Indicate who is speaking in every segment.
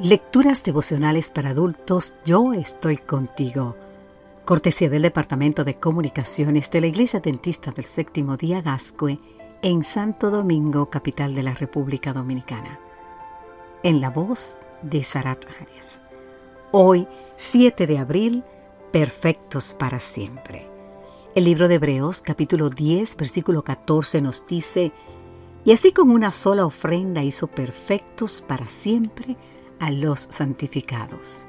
Speaker 1: Lecturas devocionales para adultos, yo estoy contigo. Cortesía del Departamento de Comunicaciones de la Iglesia Dentista del Séptimo Día Gascue en Santo Domingo, capital de la República Dominicana. En la voz de Sarat Arias. Hoy, 7 de abril, perfectos para siempre. El libro de Hebreos, capítulo 10, versículo 14, nos dice, y así con una sola ofrenda hizo perfectos para siempre a los santificados.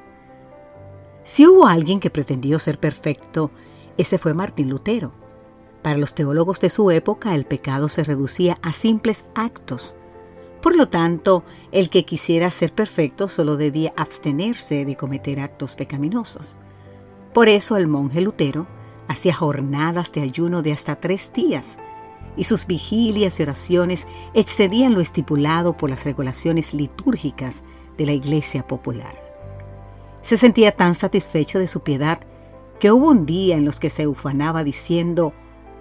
Speaker 1: Si hubo alguien que pretendió ser perfecto, ese fue Martín Lutero. Para los teólogos de su época el pecado se reducía a simples actos. Por lo tanto, el que quisiera ser perfecto solo debía abstenerse de cometer actos pecaminosos. Por eso el monje Lutero hacía jornadas de ayuno de hasta tres días, y sus vigilias y oraciones excedían lo estipulado por las regulaciones litúrgicas de la iglesia popular. Se sentía tan satisfecho de su piedad que hubo un día en los que se ufanaba diciendo,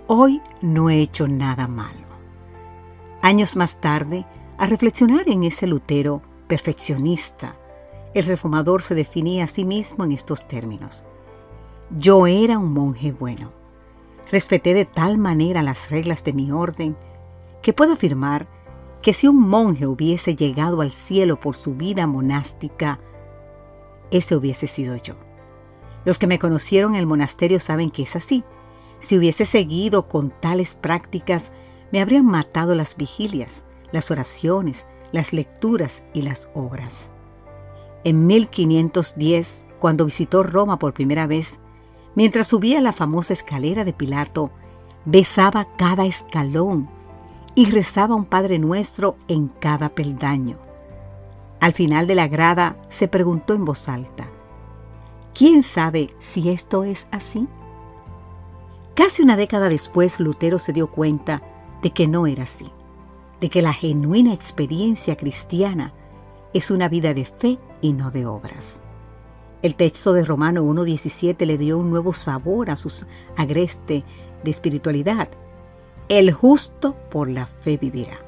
Speaker 1: hoy no he hecho nada malo. Años más tarde, a reflexionar en ese Lutero perfeccionista, el reformador se definía a sí mismo en estos términos. Yo era un monje bueno. Respeté de tal manera las reglas de mi orden que puedo afirmar que si un monje hubiese llegado al cielo por su vida monástica, ese hubiese sido yo. Los que me conocieron en el monasterio saben que es así. Si hubiese seguido con tales prácticas, me habrían matado las vigilias, las oraciones, las lecturas y las obras. En 1510, cuando visitó Roma por primera vez, mientras subía la famosa escalera de Pilato, besaba cada escalón y rezaba un Padre Nuestro en cada peldaño. Al final de la grada se preguntó en voz alta, ¿quién sabe si esto es así? Casi una década después Lutero se dio cuenta de que no era así, de que la genuina experiencia cristiana es una vida de fe y no de obras. El texto de Romano 1.17 le dio un nuevo sabor a su agreste de espiritualidad el justo por la fe vivirá.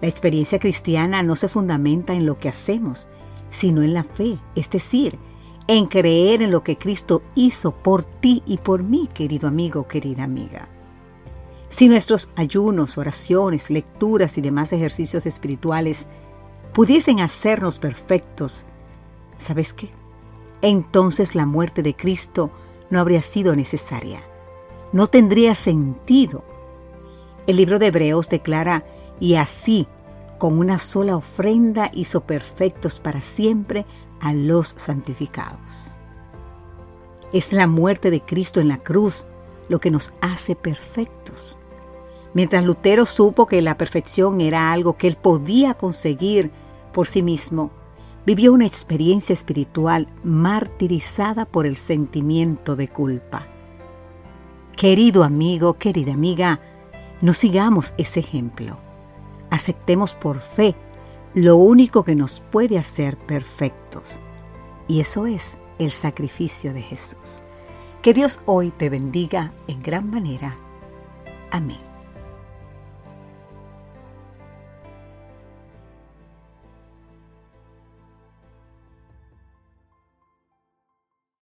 Speaker 1: La experiencia cristiana no se fundamenta en lo que hacemos, sino en la fe, es decir, en creer en lo que Cristo hizo por ti y por mí, querido amigo, querida amiga. Si nuestros ayunos, oraciones, lecturas y demás ejercicios espirituales pudiesen hacernos perfectos, ¿sabes qué? Entonces la muerte de Cristo no habría sido necesaria. No tendría sentido el libro de Hebreos declara, y así, con una sola ofrenda hizo perfectos para siempre a los santificados. Es la muerte de Cristo en la cruz lo que nos hace perfectos. Mientras Lutero supo que la perfección era algo que él podía conseguir por sí mismo, vivió una experiencia espiritual martirizada por el sentimiento de culpa. Querido amigo, querida amiga, no sigamos ese ejemplo. Aceptemos por fe lo único que nos puede hacer perfectos. Y eso es el sacrificio de Jesús. Que Dios hoy te bendiga en gran manera. Amén.